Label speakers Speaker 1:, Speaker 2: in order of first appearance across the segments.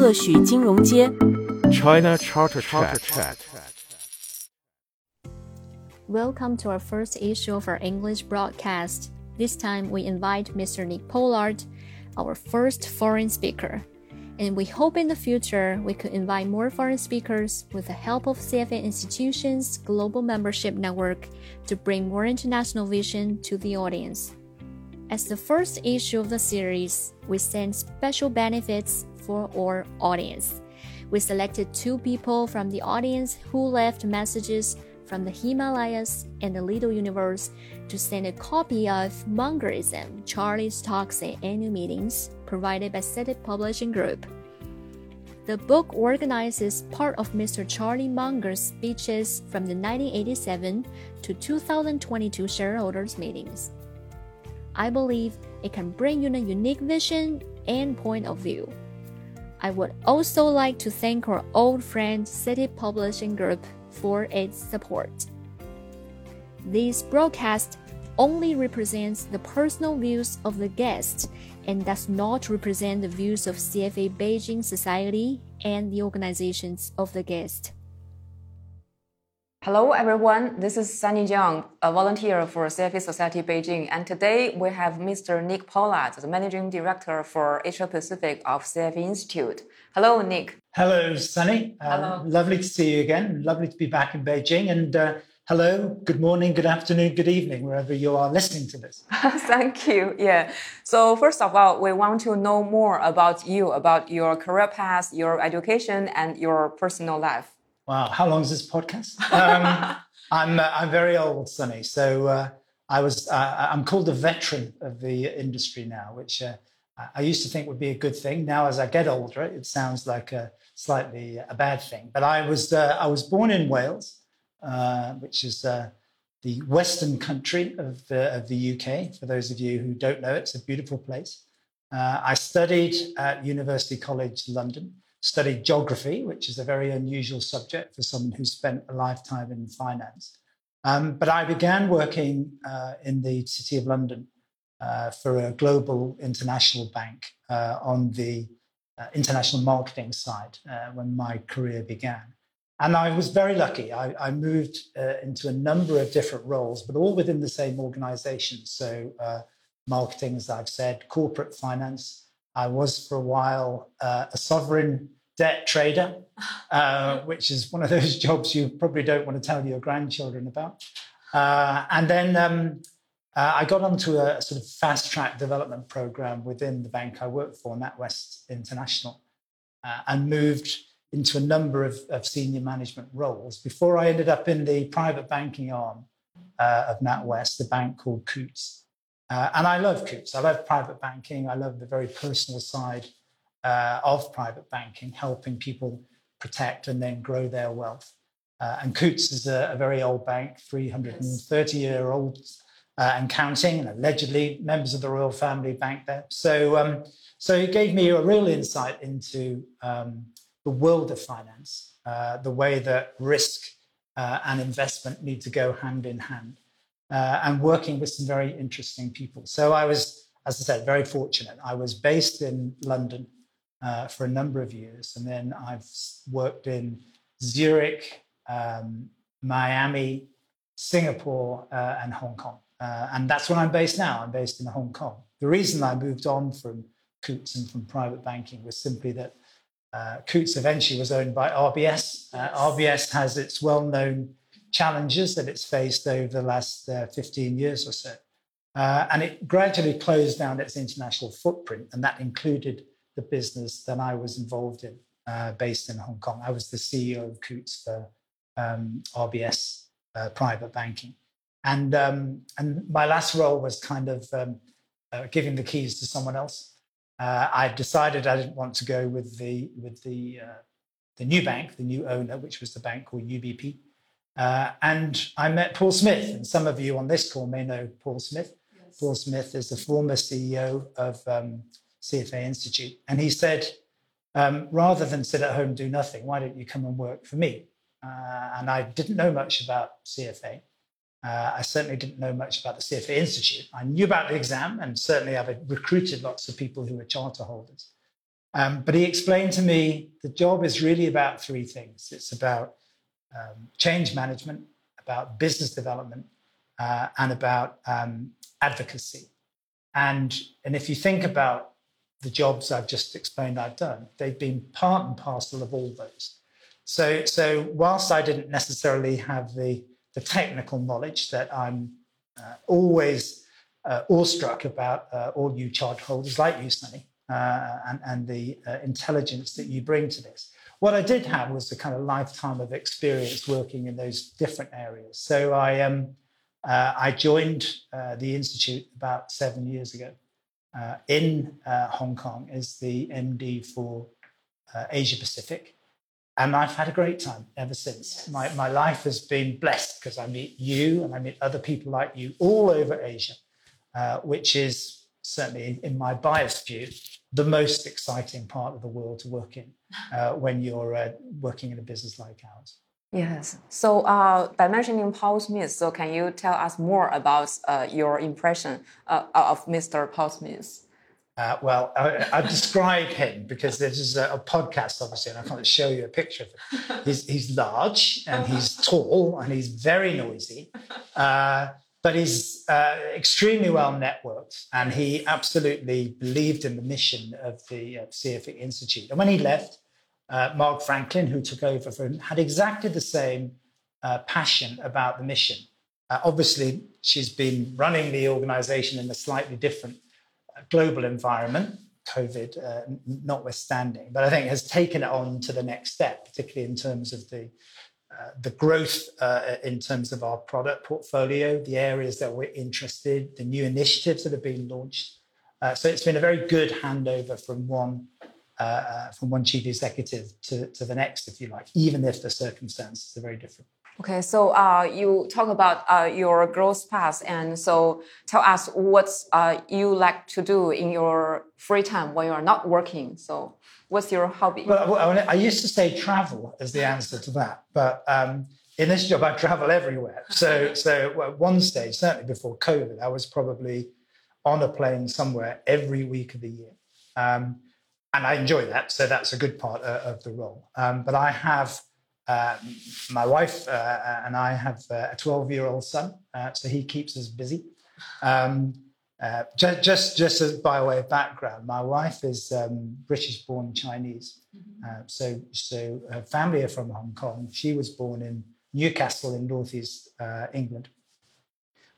Speaker 1: 特许金融街
Speaker 2: China Charter Chat.
Speaker 3: Welcome to our first issue of our English broadcast. This time we invite Mr. Nick Pollard, our first foreign speaker. And we hope in the future we could invite more foreign speakers with the help of CFA Institutions Global Membership Network to bring more international vision to the audience. As the first issue of the series, we send special benefits for our audience. We selected two people from the audience who left messages from the Himalayas and the Little Universe to send a copy of Mungerism, Charlie's Talks at Annual Meetings, provided by CITIC Publishing Group. The book organizes part of Mr. Charlie Munger's speeches from the 1987 to 2022 shareholders meetings. I believe it can bring you a unique vision and point of view. I would also like to thank our old friend CITIC Publishing Group for its support. This broadcast only represents the personal views of the guest and does not represent the views of CFA Beijing Society and the organizations of the guest.
Speaker 4: Hello, everyone. This is Sunny Jiang, a volunteer for CFA Society Beijing, and today we have Mr. Nick Pollard, the managing director for Asia Pacific of CFA Institute. Hello, Nick.
Speaker 5: Hello, Sunny. Uh,
Speaker 4: Hello.
Speaker 5: Lovely to see you again. Lovely to be back in Beijing. And uh, hello, good morning, good afternoon, good evening, wherever you are listening to this.
Speaker 4: Thank you. Yeah. So first of all, we want to know more about you, about your career path, your education, and your personal life.
Speaker 5: Wow, how long is this podcast? Um, I'm uh, I'm very old, Sunny. So uh, I was uh, I'm called a veteran of the industry now, which uh, I- used to think would be a good thing. Now, as I get older, it sounds like a slightly a bad thing. But I was uh, I was born in Wales, uh, which is uh, the western country of the of the UK. For those of you who don't know, it's a beautiful place. Uh, I studied at University College London studied geography, which is a very unusual subject for someone who spent a lifetime in finance. Um, but I began working uh, in the City of London uh, for a global international bank uh, on the uh, international marketing side uh, when my career began. And I was very lucky. I, I moved uh, into a number of different roles, but all within the same organization. So, marketing, as I've said, corporate finance, I was for a while uh, a sovereign debt trader, uh, which is one of those jobs you probably don't want to tell your grandchildren about. Uh, and then um, uh, I got onto a sort of fast track development program within the bank I worked for, NatWest International, uh, and moved into a number of, of senior management roles before I ended up in the private banking arm uh, of NatWest, the bank called Coutts. Uh, and I love Coutts. I love private banking. I love the very personal side uh, of private banking, helping people protect and then grow their wealth. Uh, and Coutts is a, a very old bank, 330 year old uh, and counting, and allegedly members of the royal family bank there. So, um, so it gave me a real insight into um, the world of finance, uh, the way that risk uh, and investment need to go hand in hand uh, and working with some very interesting people. So I was, as I said, very fortunate. I was based in London uh, for a number of years, and then I've worked in Zurich, um, Miami, Singapore, uh, and Hong Kong. Uh, and that's where I'm based now. I'm based in Hong Kong. The reason I moved on from Coutts and from private banking was simply that uh, Coutts eventually was owned by RBS. Uh, RBS has its well-known challenges that it's faced over the last uh, 15 years or so. Uh, and it gradually closed down its international footprint, and that included the business that I was involved in, uh, based in Hong Kong. I was the CEO of Coutts for um, RBS uh, private banking. And, um, and my last role was kind of um, uh, giving the keys to someone else. Uh, I decided I didn't want to go with the, with the, the new bank, the new owner, which was the bank called UBP. Uh, and I met Paul Smith, and some of you on this call may know Paul Smith. Paul Smith is the former CEO of um, CFA Institute. And he said, um, rather than sit at home and do nothing, why don't you come and work for me? Uh, and I didn't know much about CFA. Uh, I certainly didn't know much about the CFA Institute. I knew about the exam, and certainly I've recruited lots of people who were charter holders. Um, but he explained to me the job is really about three things it's about um, change management, about business development, uh, and about um, advocacy. And, and if you think about the jobs I've just explained I've done, they've been part and parcel of all those. So, so whilst I didn't necessarily have the, the technical knowledge that I'm uh, always uh, awestruck about uh, all you charter holders like you, Sunny, uh, and, and the uh, intelligence that you bring to this. What I did have was a kind of lifetime of experience working in those different areas. So I, um, uh, I joined the Institute about seven years ago in Hong Kong as the MD for Asia Pacific. And I've had a great time ever since. Yes. My, my life has been blessed because I meet you and I meet other people like you all over Asia, uh, which is certainly, in my biased view, the most exciting part of the world to work in uh, when you're uh, working in a business like ours.
Speaker 4: Yes. So, uh, by mentioning Paul Smith, so can you tell us more about uh, your impression uh, of Mr. Paul Smith?
Speaker 5: Uh, well, I, I, describe him because this is a, a, podcast, obviously, and I can't show you a picture of him. He's, he's large and he's tall and he's very noisy, uh, but he's uh, extremely well networked and he absolutely believed in the mission of the uh, CFA Institute. And when he left, uh, Marg Franklin, who took over for him, had exactly the same uh, passion about the mission. obviously, she's been running the organization in a slightly different global environment, COVID uh, notwithstanding, but I think has taken it on to the next step, particularly in terms of the uh, the growth uh, in terms of our product portfolio, the areas that we're interested, the new initiatives that have been launched. Uh, so it's been a very good handover from one uh, uh, from one chief executive to, to the next, if you like, even if the circumstances are very different.
Speaker 4: Okay, so uh, you talk about uh, your growth path, and so tell us what uh, you like to do in your free time when you are not working. So, what's your hobby?
Speaker 5: Well, I used to say travel as the answer to that, but um, in this job, I travel everywhere. So, so at one stage, certainly before COVID, I was probably on a plane somewhere every week of the year. Um, and I enjoy that. So that's a good part uh, of the role. Um, but I have uh, my wife uh, uh and I have uh, a 12 year old son, uh, so he keeps us busy. Um, just, just, just as by way of background, my wife is um, British born Chinese. Mm-hmm. so, so her family are from Hong Kong. She was born in Newcastle in northeast England.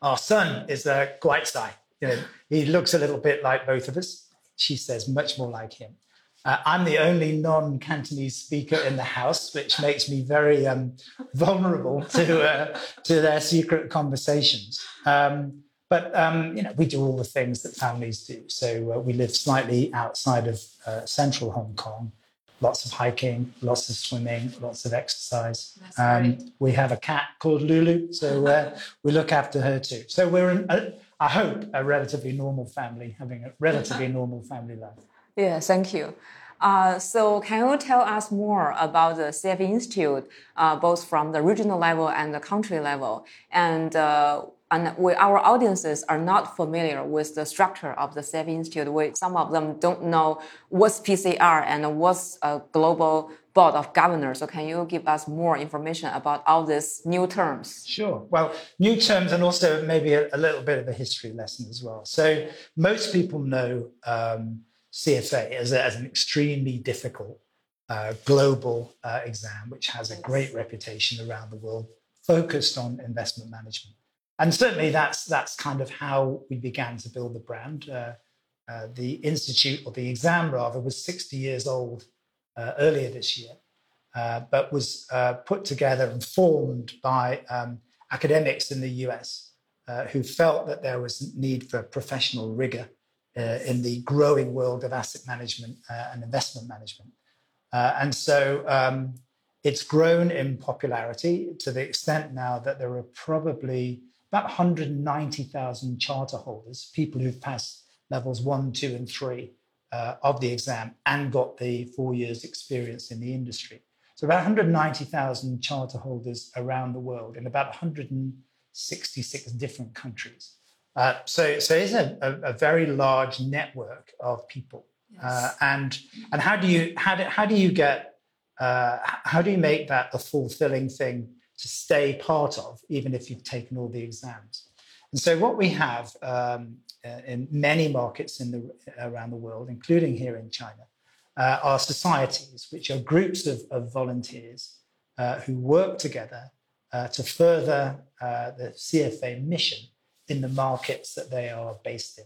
Speaker 5: Our son is a Guaitsai. You know, he looks a little bit like both of us. She says much more like him. Uh, I'm the only non Cantonese speaker in the house, which makes me very um, vulnerable to, uh, to their secret conversations. Um, but um, you know, we do all the things that families do. So uh, we live slightly outside of uh, central Hong Kong. Lots of hiking, lots of swimming, lots of exercise. Um, we have a cat called Lulu, so uh, we look after her too. So we're, in, a, I hope, a relatively normal family, having a relatively normal family life.
Speaker 4: Yeah, thank you. Uh, so can you tell us more about the CFA Institute, uh, both from the regional level and the country level? And, uh, and we, our audiences are not familiar with the structure of the CFA Institute. We, some of them don't know what's PCR and what's a global board of governors. So can you give us more information about all these new terms?
Speaker 5: Sure. Well, new terms and also maybe a, a little bit of a history lesson as well. So most people know um, CFA as, a, as an extremely difficult uh, global uh, exam, which has a great reputation around the world, focused on investment management. And certainly that's, that's kind of how we began to build the brand. Uh, uh the institute, or the exam rather, was 60 years old uh, earlier this year, uh, but was put together and formed by um, academics in the US who felt that there was need for professional rigor in the growing world of asset management uh, and investment management. Uh, and so um, it's grown in popularity to the extent now that there are probably about 190,000 charter holders, people who've passed levels one, two, and three uh, of the exam and got the four years experience in the industry. So about 190,000 charter holders around the world in about 166 different countries. Uh, so, so it's a, a, a, very large network of people. Uh, and and how do you how do, how do you get uh, how do you make that a fulfilling thing to stay part of, even if you've taken all the exams? And so what we have um, uh, in many markets in the around the world, including here in China, uh, are societies, which are groups of, of volunteers uh, who work together uh, to further the CFA mission in the markets that they are based in.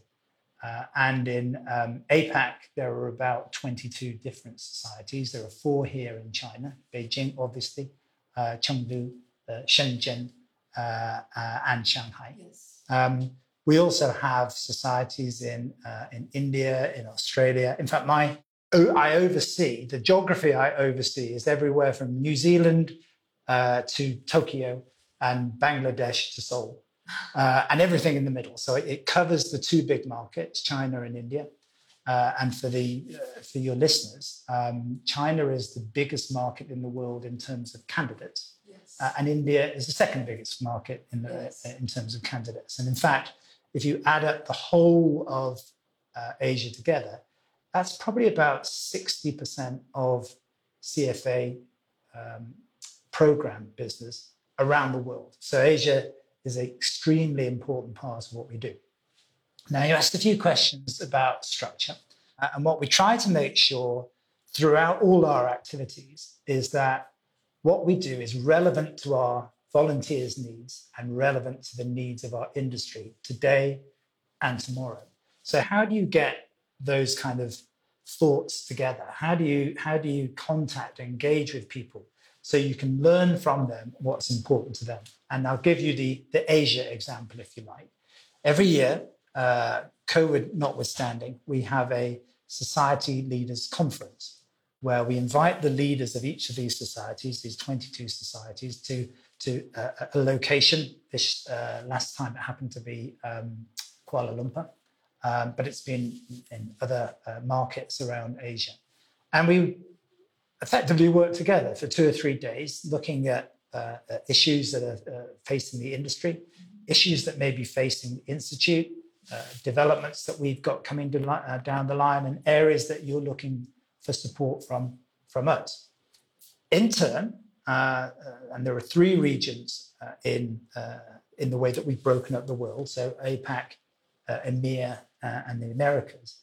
Speaker 5: Uh, and in um, APAC, there are about 22 different societies. There are four here in China Beijing, obviously, uh, Chengdu, uh, Shenzhen, uh, uh, and Shanghai. Yes. Um, we also have societies in, uh, in India, in Australia. In fact, my, I oversee, the geography I oversee is everywhere from New Zealand to Tokyo and Bangladesh to Seoul uh, and everything in the middle. So it, it, covers the two big markets, China and India. Uh, and for the uh, for your listeners, um, China is the biggest market in the world in terms of candidates, yes. Uh, and India is the second biggest market in the, yes. Uh, in terms of candidates. And in fact, if you add up the whole of Asia together, that's probably about sixty percent of CFA um, program business around the world. So Asia is an extremely important part of what we do. Now, you asked a few questions about structure. Uh, and what we try to make sure throughout all our activities is that what we do is relevant to our volunteers' needs and relevant to the needs of our industry today and tomorrow. So, how do you get those kind of thoughts together? How do you how do you contact, engage with people so you can learn from them what's important to them. And I'll give you the, the Asia example, if you like. Every year, uh, COVID notwithstanding, we have a society leaders conference where we invite the leaders of each of these societies, these 22 societies, to, to uh, a location. This uh, last time it happened to be um, Kuala Lumpur, um, but it's been in other uh, markets around Asia. And we effectively work together for two or three days, looking at uh, issues that are uh, facing the industry, issues that may be facing the institute, uh, developments that we've got coming to, uh, down the line, and areas that you're looking for support from from us. In turn, and there are three regions in in the way that we've broken up the world. So APAC, EMEA, and the Americas.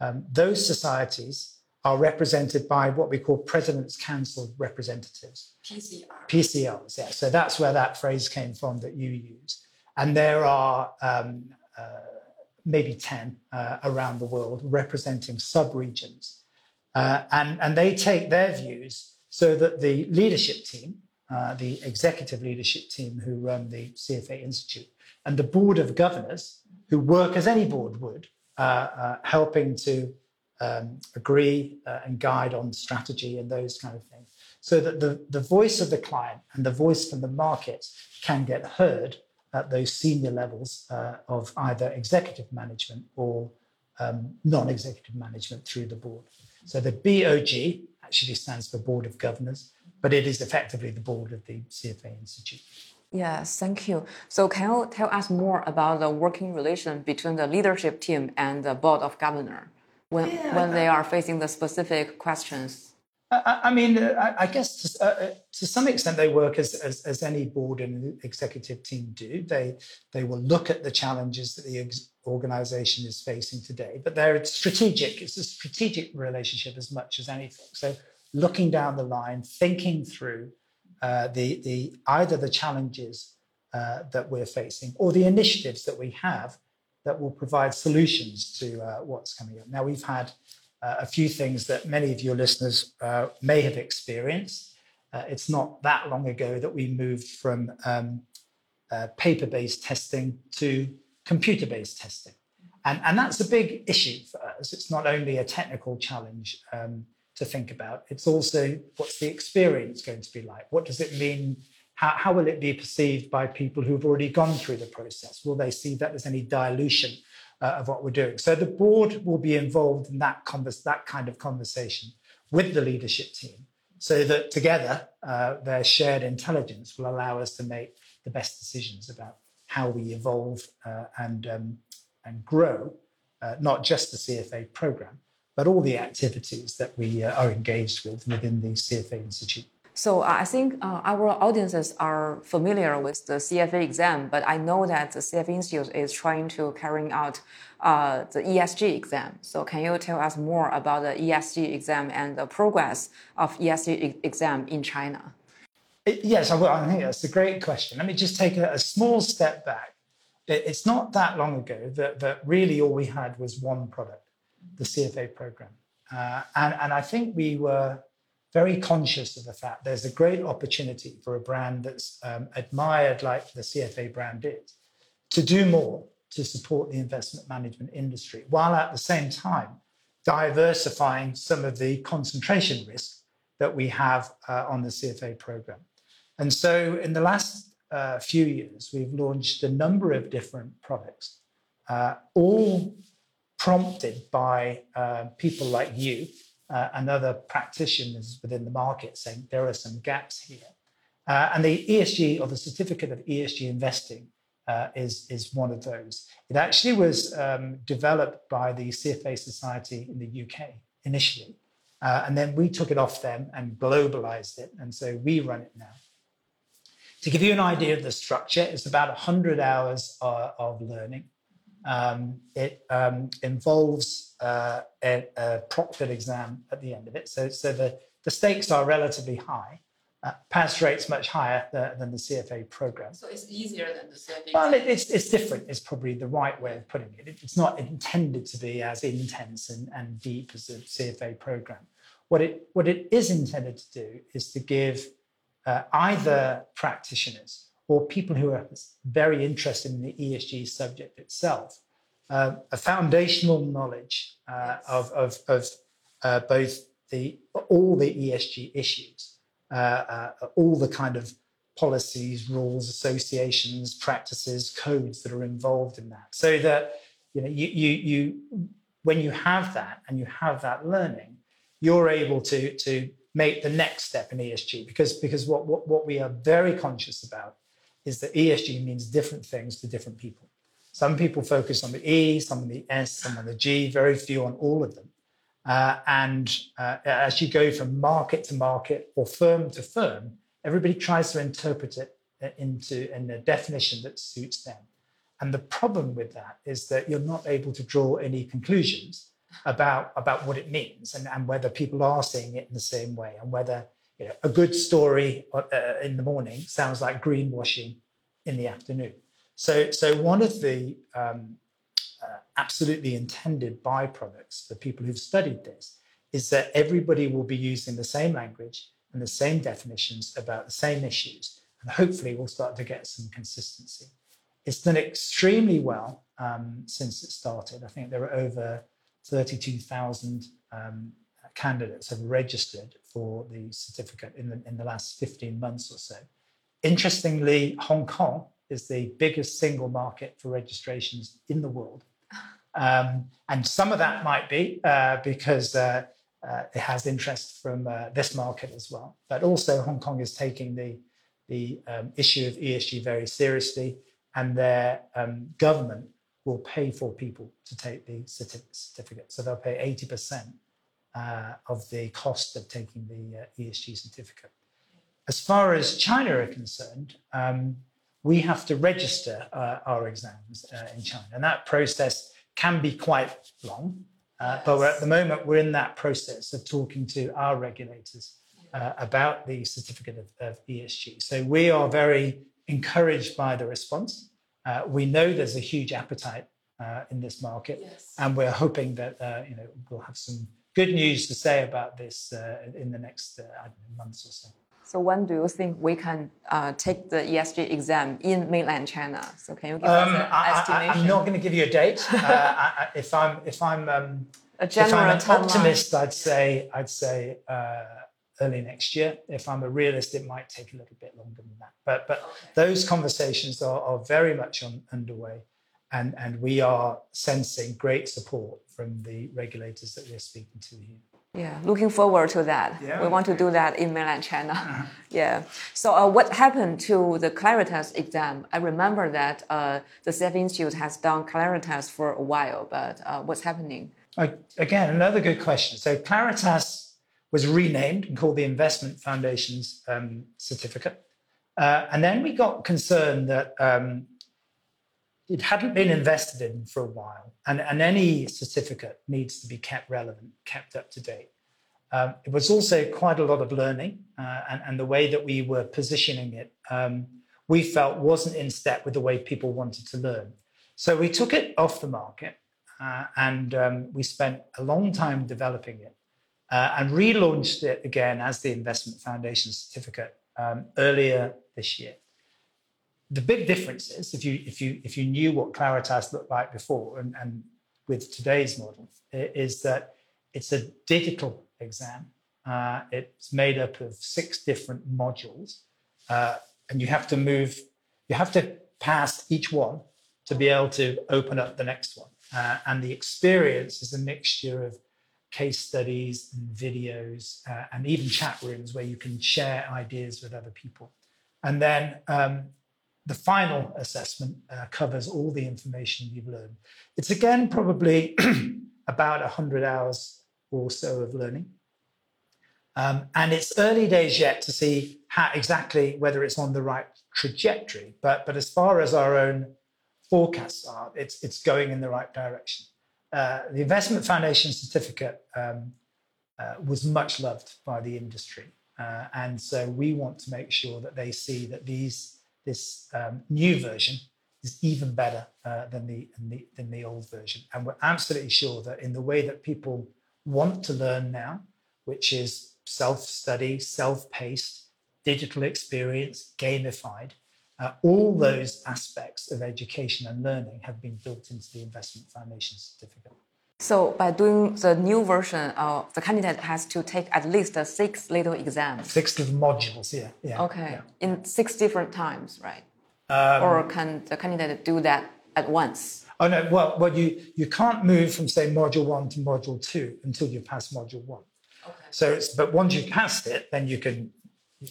Speaker 5: Um, those societies are represented by what we call President's Council representatives.
Speaker 4: PCR.
Speaker 5: PCRs, yeah. So that's where that phrase came from that you use. And there are um, uh, maybe 10 uh, around the world representing sub regions. Uh, and, and they take their views so that the leadership team, uh, the executive leadership team who run the CFA Institute, and the board of governors, who work as any board would, uh, uh, helping to um, agree uh, and guide on strategy and those kind of things, so that the, the voice of the client and the voice from the market can get heard at those senior levels uh, of either executive management or um, non executive management through the board. So the BOG actually stands for Board of Governors, but it is effectively the board of the CFA Institute.
Speaker 4: Yes, thank you. So, can you tell us more about the working relation between the leadership team and the Board of Governors? When yeah. when they are facing the specific questions?
Speaker 5: I, I mean, I, I guess to, uh, uh, to, some extent they work as, as, as any board and executive team do. They they will look at the challenges that the ex- organization is facing today, but they're strategic. It's a strategic relationship as much as anything. So looking down the line, thinking through uh, the the either the challenges uh, that we're facing or the initiatives that we have that will provide solutions to uh, what's coming up. Now, we've had uh, a few things that many of your listeners uh, may have experienced. Uh, it's not that long ago that we moved from um, uh, paper based testing to computer based testing. And, and that's a big issue for us. It's not only a technical challenge um, to think about, it's also what's the experience going to be like? What does it mean how, how will it be perceived by people who've already gone through the process? Will they see that there's any dilution uh, of what we're doing? So the board will be involved in that, converse, that kind of conversation with the leadership team so that together uh, their shared intelligence will allow us to make the best decisions about how we evolve uh, and, um, and grow uh, not just the CFA program, but all the activities that we uh, are engaged with within the CFA Institute.
Speaker 4: So uh, I think uh, our audiences are familiar with the CFA exam, but I know that the CFA Institute is trying to carrying out uh, the ESG exam. So can you tell us more about the ESG exam and the progress of ESG exam in China?
Speaker 5: It, yes, I will. I think that's a great question. Let me just take a, a small step back. It, it's not that long ago that, that really all we had was one product, the CFA program. Uh, and, and I think we were very conscious of the fact there's a great opportunity for a brand that's um, admired like the CFA brand is to do more to support the investment management industry, while at the same time diversifying some of the concentration risk that we have uh, on the CFA program. And so in the last uh, few years, we've launched a number of different products, uh, all prompted by uh, people like you uh, and other practitioners within the market saying there are some gaps here. Uh, and the ESG or the certificate of ESG investing uh, is, is one of those. It actually was um, developed by the CFA Society in the UK initially. Uh, and then we took it off them and globalized it. And so we run it now. To give you an idea of the structure, it's about 100 hours uh, of learning. Um, it um, involves uh, a, a proctored exam at the end of it. So, so the, the stakes are relatively high. Uh, pass rate's much higher than, than the CFA program.
Speaker 4: So it's easier than the CFA.
Speaker 5: Well, it, it's, it's different, It's probably the right way of putting it. It's not intended to be as intense and, and deep as the CFA program. What it, what it is intended to do is to give uh, either practitioners or people who are very interested in the ESG subject itself, uh, a foundational knowledge uh, of, of, of uh, both the all the ESG issues, uh, uh, all the kind of policies, rules, associations, practices, codes that are involved in that, so that you know you you, you when you have that and you have that learning, you're able to to make the next step in ESG because because what what, what we are very conscious about is that ESG means different things to different people. Some people focus on the E, some on the S, some on the G, very few on all of them. Uh, and uh, as you go from market to market or firm to firm, everybody tries to interpret it into in a definition that suits them. And the problem with that is that you're not able to draw any conclusions about, about what it means and, and whether people are seeing it in the same way and whether you know, a good story uh, in the morning sounds like greenwashing in the afternoon. So, so one of the um, uh, absolutely intended byproducts for people who've studied this is that everybody will be using the same language and the same definitions about the same issues, and hopefully we'll start to get some consistency. It's done extremely well um, since it started. I think there are over 32,000 um, candidates have registered for the certificate in the, in the last 15 months or so. Interestingly, Hong Kong is the biggest single market for registrations in the world. Um, and some of that might be uh, because uh, uh, it has interest from uh, this market as well. But also, Hong Kong is taking the, the um, issue of ESG very seriously, and their um, government will pay for people to take the certificate. So they'll pay 80% uh, of the cost of taking the uh, ESG certificate. As far as China are concerned, um, we have to register uh, our exams uh, in China, and that process can be quite long. Uh, but at the moment, we're in that process of talking to our regulators uh, about the certificate of, of, ESG. So we are very encouraged by the response. we know there's a huge appetite in this market, yes. and we're hoping that you know we'll have some good news to say about this uh, in the next uh, months or so.
Speaker 4: So when do you think we can uh, take the ESG exam in mainland China? So can you give
Speaker 5: um,
Speaker 4: us an I, estimation?
Speaker 5: I, am not going to give you a date. uh, I, if I'm if I'm um,
Speaker 4: a general
Speaker 5: if I'm an
Speaker 4: timeline.
Speaker 5: optimist, I'd say I'd say uh, early next year. If I'm a realist, it might take a little bit longer than that. But but okay. those conversations are, are very much on, underway and, and we are sensing great support from the regulators that we're speaking to here.
Speaker 4: Yeah, looking forward to that.
Speaker 5: Yeah.
Speaker 4: We want to do that in mainland China. Uh-huh. Yeah. So, uh, what happened to the Claritas exam? I remember that uh, the CFA Institute has done Claritas for a while, but uh, what's happening?
Speaker 5: Again, another good question. So Claritas was renamed and called the Investment Foundation's um, certificate. Uh, and then we got concerned that um, it hadn't been invested in for a while, and, and any certificate needs to be kept relevant, kept up to date. Um, it was also quite a lot of learning, uh, and, and, the way that we were positioning it, um, we felt wasn't in step with the way people wanted to learn. So we took it off the market, uh, and um, we spent a long time developing it, uh, and relaunched it again as the Investment Foundation certificate um, earlier this year the big difference is if you if you if you knew what Claritas looked like before and, and with today's model is that it's a digital exam. Uh, it's made up of six different modules, uh, and you have to move. You have to pass each one to be able to open up the next one. Uh, and the experience is a mixture of case studies and videos uh, and even chat rooms where you can share ideas with other people. And then um, the final assessment uh, covers all the information you've learned. It's again probably about 100 hours or so of learning. Um, and it's early days yet to see how exactly whether it's on the right trajectory. But, but as far as our own forecasts are, it's, it's going in the right direction. Uh, the Investment Foundation certificate um, uh, was much loved by the industry. Uh, and so we want to make sure that they see that these this um, new version is even better uh, than, the, than, the, than the old version. And we're absolutely sure that in the way that people want to learn now, which is self study, self paced, digital experience, gamified, uh, all those aspects of education and learning have been built into the Investment Foundation certificate.
Speaker 4: So by doing the new version, uh, the candidate has to take at least six little exams.
Speaker 5: Six modules, yeah. yeah
Speaker 4: okay,
Speaker 5: yeah.
Speaker 4: in six different times, right? Um, or can the candidate do that at once?
Speaker 5: Oh no, well, well, you you can't move from say module one to module two until you pass module one. Okay. So it's but once you passed it, then you can.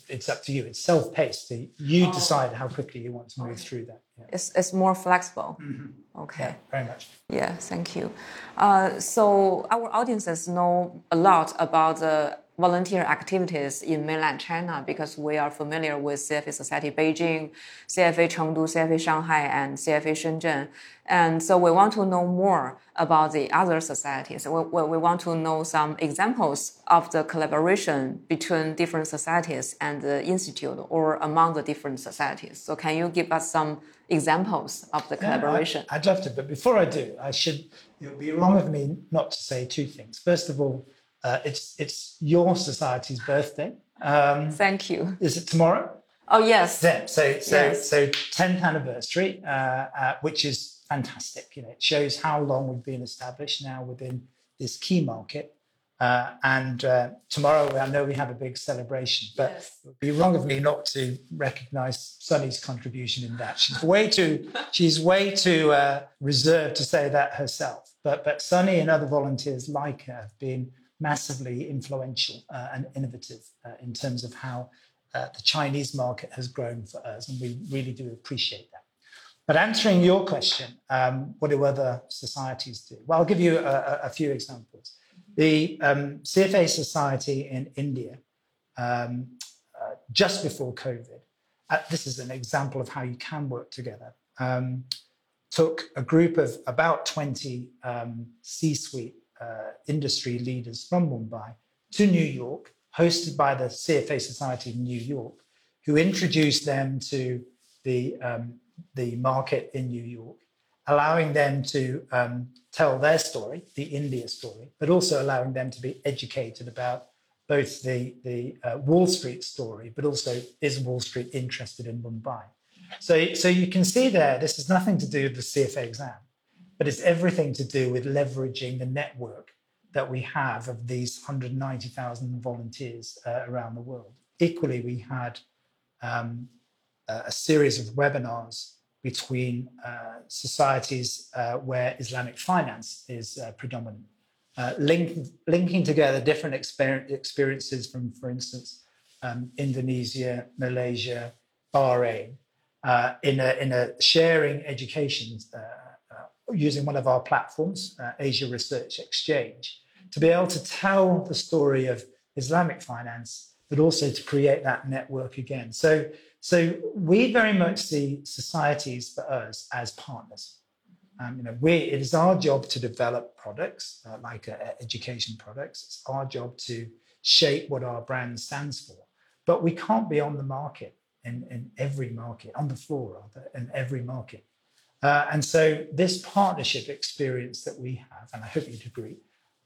Speaker 5: It's up to you. It's self-paced. So you oh. decide how quickly you want to move through that.
Speaker 4: Yeah. It's it's more flexible.
Speaker 5: Mm-hmm. Okay. Yeah, very much.
Speaker 4: Yeah, thank you. Uh, so our audiences know a lot about the volunteer activities in mainland China because we are familiar with CFA Society Beijing, CFA Chengdu, CFA Shanghai, and CFA Shenzhen. And so we want to know more about the other societies. We, we want to know some examples of the collaboration between different societies and the institute or among the different societies. So can you give us some examples of the collaboration?
Speaker 5: Yeah, I'd, I'd love to, but before I do, I should, it would be wrong of me not to say two things. First of all, uh, it's it's your society's birthday.
Speaker 4: Um, Thank you.
Speaker 5: Is it tomorrow?
Speaker 4: Oh yes.
Speaker 5: Yeah. So so yes. so tenth anniversary, uh, uh, which is fantastic. You know, it shows how long we've been established now within this key market. Uh, and uh, tomorrow, I know we have a big celebration, but yes. it would be wrong of me not to recognise Sunny's contribution in that. She's way too, she's way too uh, reserved to say that herself. But but Sunny and other volunteers like her have been massively influential uh, and innovative uh, in terms of how uh, the Chinese market has grown for us, and we really do appreciate that. But answering your question, um, what do other societies do? Well, I'll give you a, a few examples. The um, CFA Society in India, um, uh, just before COVID, uh, this is an example of how you can work together, um, took a group of about 20 um, C suite uh, industry leaders from Mumbai to New York, hosted by the CFA Society in New York, who introduced them to the, um, the market in New York, allowing them to um, tell their story, the India story, but also allowing them to be educated about both the, the uh, Wall Street story, but also is Wall Street interested in Mumbai? So, so you can see there, this has nothing to do with the CFA exam but it's everything to do with leveraging the network that we have of these 190,000 volunteers uh, around the world. Equally, we had um, a series of webinars between uh, societies uh, where Islamic finance is uh, predominant, uh, link, linking together different exper- experiences from, for instance, um, Indonesia, Malaysia, Bahrain, uh, in, a, in a sharing education using one of our platforms, uh, Asia Research Exchange, to be able to tell the story of Islamic finance, but also to create that network again. So, so we very much see societies for us as partners. Um, you know, we, it is our job to develop products uh, like uh, education products. It's our job to shape what our brand stands for. But we can't be on the market in, in every market, on the floor rather, in every market. Uh, and so this partnership experience that we have, and I hope you'd agree,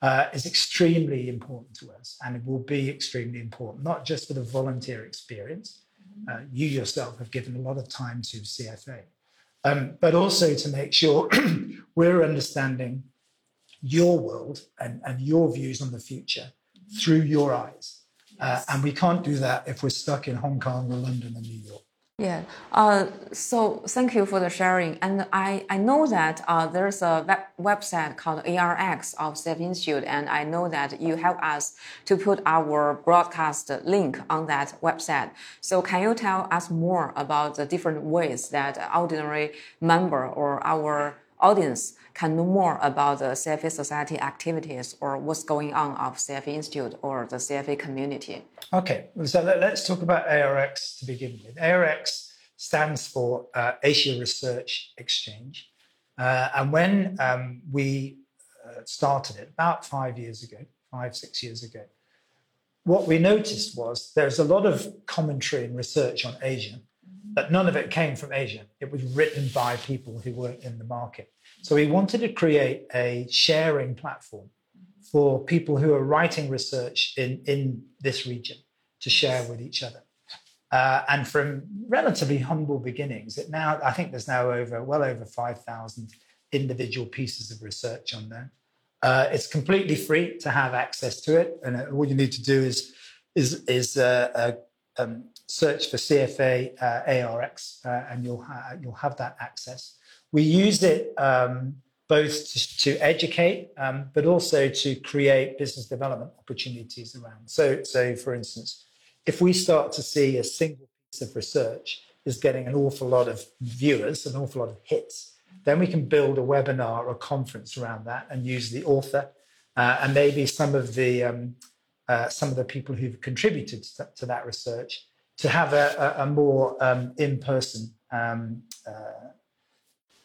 Speaker 5: uh, is extremely important to us and it will be extremely important, not just for the volunteer experience. Uh, you yourself have given a lot of time to CFA, um, but also to make sure we're understanding your world and, and your views on the future through your eyes. Uh, and we can't do that if we're stuck in Hong Kong or London or New York.
Speaker 4: Yeah. Uh, so thank you for the sharing. And I, I know that uh, there's a web website called ARX of CF Institute, and I know that you help us to put our broadcast link on that website. So can you tell us more about the different ways that ordinary member or our audience can know more about the CFA Society activities or what's going on of CFA Institute or the CFA community.
Speaker 5: Okay, so let, us talk about ARX to begin with. ARX stands for uh, Asia Research Exchange. Uh, and when um, we uh, started it about five years ago, five, six years ago, what we noticed was there's a lot of commentary and research on Asia, but none of it came from Asia. It was written by people who weren't in the market. So we wanted to create a sharing platform for people who are writing research in, in this region to share with each other. Uh, and from relatively humble beginnings, it now I think there's now over well over 5,000 individual pieces of research on there. Uh, it's completely free to have access to it, and uh, all you need to do is is is uh, uh um, search for CFA ARX, and you'll ha- you'll have that access. We use it um, both to, to educate, um, but also to create business development opportunities around. So, so, for instance, if we start to see a single piece of research is getting an awful lot of viewers, an awful lot of hits, then we can build a webinar or a conference around that and use the author uh, and maybe some of the um, uh, some of the people who've contributed to, to that research to have a, a, a more um, in-person um, uh,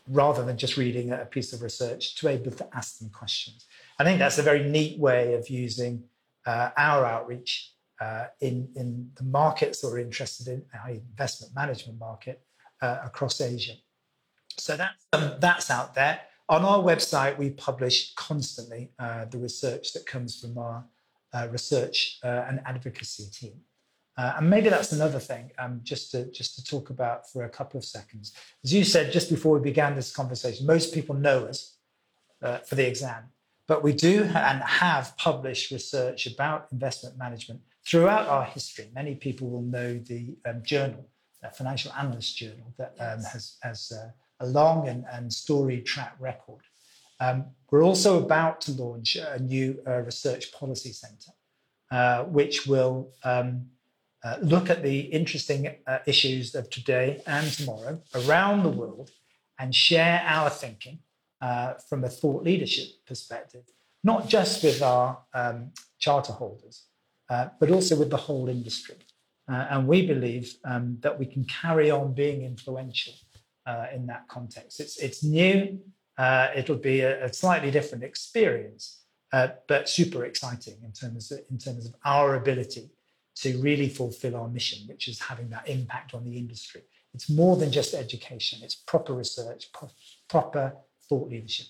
Speaker 5: rather than just reading a piece of research, to be able to ask them questions. I think that's a very neat way of using uh, our outreach uh, in, in the markets that we're interested in, our investment management market uh, across Asia. So that's, um, that's out there. On our website, we publish constantly uh, the research that comes from our uh, research uh, and advocacy team. Uh, and maybe that's another thing, um, just to just to talk about for a couple of seconds. As you said just before we began this conversation, most people know us uh, for the exam, but we do and have published research about investment management throughout our history. Many people will know the um, journal, the Financial Analyst Journal, that um, has has uh, a long and, and storied track record. Um, we're also about to launch a new uh, research policy centre, uh, which will um, uh, look at the interesting uh, issues of today and tomorrow around the world and share our thinking uh, from a thought leadership perspective, not just with our um, charter holders, uh, but also with the whole industry. Uh, and we believe um, that we can carry on being influential in that context. It's, it's new, it'll be a, a, slightly different experience, but super exciting in terms of, in terms of our ability to really fulfill our mission, which is having that impact on the industry. It's more than just education, it's proper research, pro- proper thought leadership.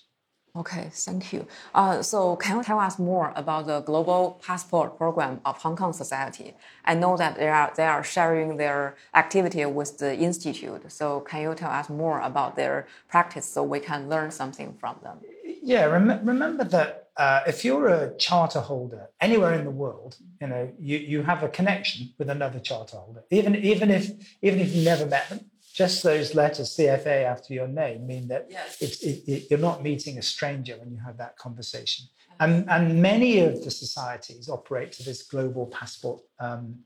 Speaker 4: Okay, thank you. Uh, so, can you tell us more about the Global Passport Program of Hong Kong Society? I know that they are they are sharing their activity with the institute. So, can you tell us more about their practice so we can learn something from them?
Speaker 5: Yeah, rem- remember that uh, if you're a charter holder anywhere in the world, you know you, you have a connection with another charter holder, even even if even if you never met them. Just those letters CFA after your name mean that yes. it, it, you're not meeting a stranger when you have that conversation. And, and many of the societies operate to this global passport um,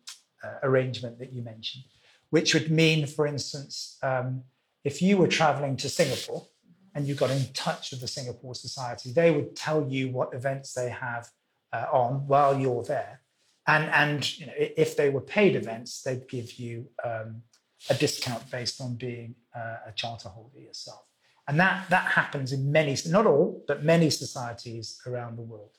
Speaker 5: uh, arrangement that you mentioned, which would mean, for instance, um, if you were traveling to Singapore and you got in touch with the Singapore Society, they would tell you what events they have uh, on while you're there. And, and you know, if they were paid events, they'd give you um, a discount based on being uh, a charter holder yourself. And that, that happens in many, not all, but many societies around the world.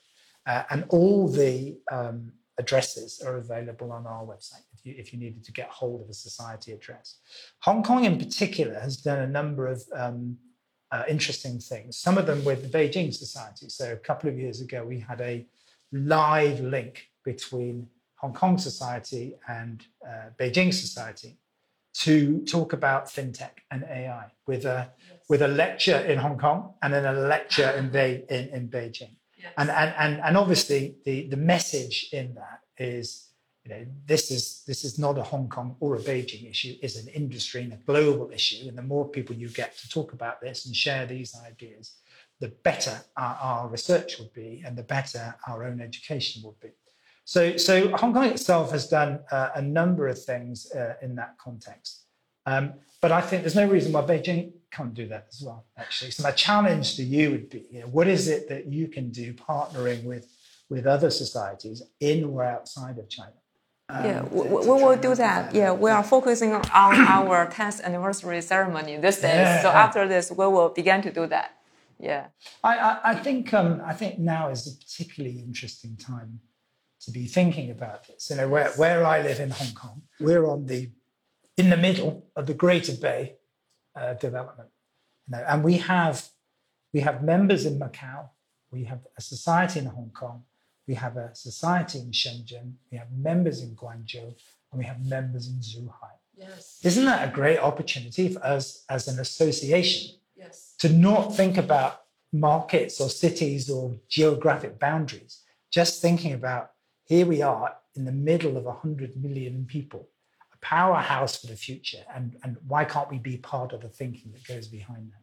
Speaker 5: Uh, and all the um, addresses are available on our website if you, if you needed to get hold of a society address. Hong Kong, in particular, has done a number of um, uh, interesting things, some of them with the Beijing Society. So, a couple of years ago, we had a live link between Hong Kong Society and uh, Beijing Society to talk about fintech and AI with a yes. with a lecture in Hong Kong and then a lecture in, Be- in, in Beijing. Yes. And, and and and obviously the the message in that is you know this is this is not a Hong Kong or a Beijing issue it's an industry and a global issue and the more people you get to talk about this and share these ideas the better our, our research would be and the better our own education would be so, so Hong Kong itself has done uh, a number of things uh, in that context. Um, but I think there's no reason why Beijing can't do that as well, actually. So my challenge to you would be, you know, what is it that you can do partnering with, with other societies in or outside of China?
Speaker 4: Um, yeah, we, we will do that. Yeah, we are focusing on our 10th anniversary ceremony this day. Yeah, so after this, we will begin to do that. Yeah.
Speaker 5: I, I, I think um, I think now is a particularly interesting time to be thinking about this. You know, where, where I live in Hong Kong, we're on the in the middle of the Greater Bay uh, development. You know, and we have we have members in Macau, we have a society in Hong Kong, we have a society in Shenzhen, we have members in Guangzhou, and we have members in Zhuhai.
Speaker 4: Yes.
Speaker 5: Isn't that a great opportunity for us as an association
Speaker 4: yes.
Speaker 5: to not think about markets or cities or geographic boundaries, just thinking about here we are in the middle of 100 million people, a powerhouse for the future. And, and why can't we be part of the thinking that goes behind that?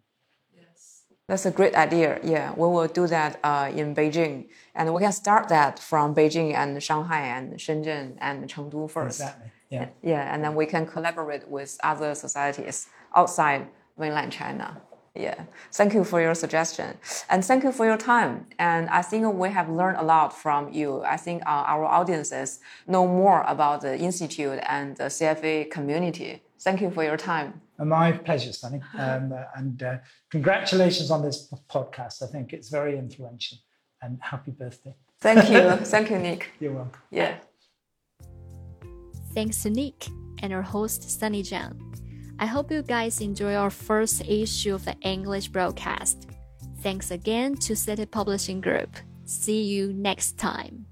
Speaker 4: That's a great idea. Yeah, we will do that uh, in Beijing. And we can start that from Beijing and Shanghai and Shenzhen and Chengdu first.
Speaker 5: Exactly. Yeah.
Speaker 4: Yeah, and then we can collaborate with other societies outside mainland China. Yeah, thank you for your suggestion. And thank you for your time. And I think we have learned a lot from you. I think uh, our audiences know more about the Institute and the CFA community. Thank you for your time.
Speaker 5: My pleasure, Sunny. Um, uh, and uh, congratulations on this podcast. I think it's very influential. And happy birthday.
Speaker 4: Thank you. thank you, Nick.
Speaker 5: You're welcome.
Speaker 4: Yeah.
Speaker 3: Thanks to Nick and our host, Sunny Jiang. I hope you guys enjoy our first issue of the English broadcast. Thanks again to CITIC Publishing Group. See you next time.